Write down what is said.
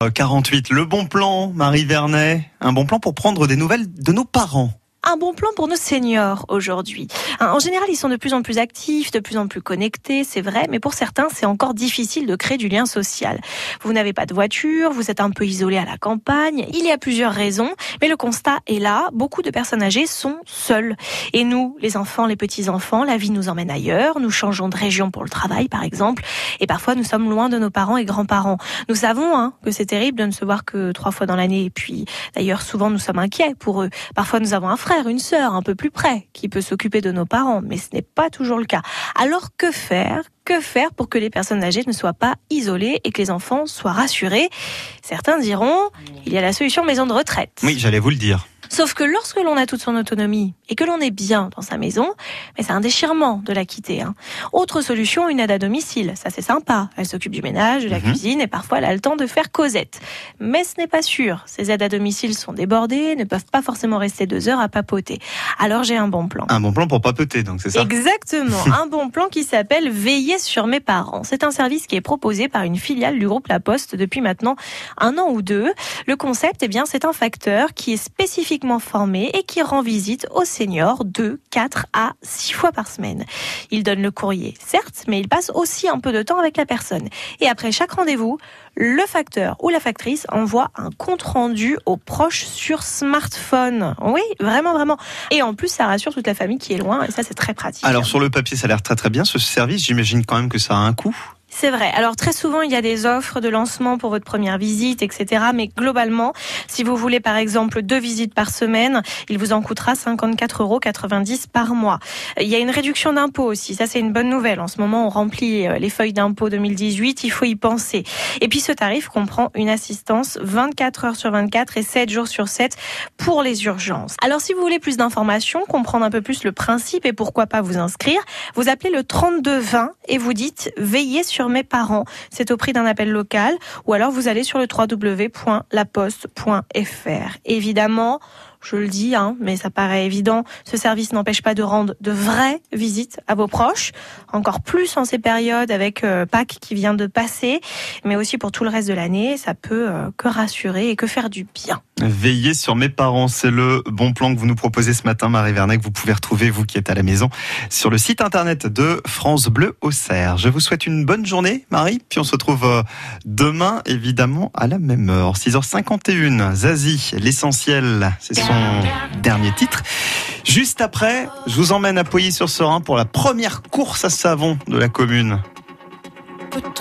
48, le bon plan, Marie Vernet, un bon plan pour prendre des nouvelles de nos parents. Un bon plan pour nos seniors aujourd'hui. En général, ils sont de plus en plus actifs, de plus en plus connectés, c'est vrai, mais pour certains, c'est encore difficile de créer du lien social. Vous n'avez pas de voiture, vous êtes un peu isolé à la campagne, il y a plusieurs raisons, mais le constat est là, beaucoup de personnes âgées sont seules. Et nous, les enfants, les petits-enfants, la vie nous emmène ailleurs, nous changeons de région pour le travail par exemple, et parfois nous sommes loin de nos parents et grands-parents. Nous savons hein, que c'est terrible de ne se voir que trois fois dans l'année, et puis d'ailleurs souvent nous sommes inquiets pour eux. Parfois nous avons un frère une sœur un peu plus près qui peut s'occuper de nos parents, mais ce n'est pas toujours le cas. Alors que faire que faire pour que les personnes âgées ne soient pas isolées et que les enfants soient rassurés? Certains diront, il y a la solution maison de retraite. Oui, j'allais vous le dire. Sauf que lorsque l'on a toute son autonomie et que l'on est bien dans sa maison, mais c'est un déchirement de la quitter. Hein. Autre solution, une aide à domicile. Ça c'est sympa. Elle s'occupe du ménage, de la mhm. cuisine et parfois elle a le temps de faire Cosette. Mais ce n'est pas sûr. Ces aides à domicile sont débordées, ne peuvent pas forcément rester deux heures à papoter. Alors j'ai un bon plan. Un bon plan pour papoter, donc c'est ça? Exactement. un bon plan qui s'appelle Veiller sur mes parents. C'est un service qui est proposé par une filiale du groupe La Poste depuis maintenant un an ou deux. Le concept, eh bien, c'est un facteur qui est spécifique formé et qui rend visite aux seniors de 4 à 6 fois par semaine. Il donne le courrier, certes, mais il passe aussi un peu de temps avec la personne. Et après chaque rendez-vous, le facteur ou la factrice envoie un compte rendu aux proches sur smartphone. Oui, vraiment, vraiment. Et en plus, ça rassure toute la famille qui est loin et ça, c'est très pratique. Alors, sur le papier, ça a l'air très très bien. Ce service, j'imagine quand même que ça a un coût. C'est vrai. Alors très souvent, il y a des offres de lancement pour votre première visite, etc. Mais globalement, si vous voulez par exemple deux visites par semaine, il vous en coûtera 54,90 euros par mois. Il y a une réduction d'impôt aussi. Ça, c'est une bonne nouvelle. En ce moment, on remplit euh, les feuilles d'impôt 2018. Il faut y penser. Et puis ce tarif comprend une assistance 24 heures sur 24 et 7 jours sur 7 pour les urgences. Alors si vous voulez plus d'informations, comprendre un peu plus le principe et pourquoi pas vous inscrire, vous appelez le 3220 et vous dites veillez sur mes parents. C'est au prix d'un appel local ou alors vous allez sur le www.laposte.fr. Évidemment, je le dis, hein, mais ça paraît évident, ce service n'empêche pas de rendre de vraies visites à vos proches, encore plus en ces périodes avec euh, Pâques qui vient de passer, mais aussi pour tout le reste de l'année, ça peut euh, que rassurer et que faire du bien. Veillez sur mes parents, c'est le bon plan que vous nous proposez ce matin, Marie Vernet, que vous pouvez retrouver, vous qui êtes à la maison, sur le site internet de France Bleu Auxerre. Je vous souhaite une bonne journée, Marie, puis on se retrouve euh, demain, évidemment, à la même heure, 6h51. Zazie, l'essentiel, c'est son dernier titre. Juste après, je vous emmène à Pouilly-sur-Serein pour la première course à savon de la commune.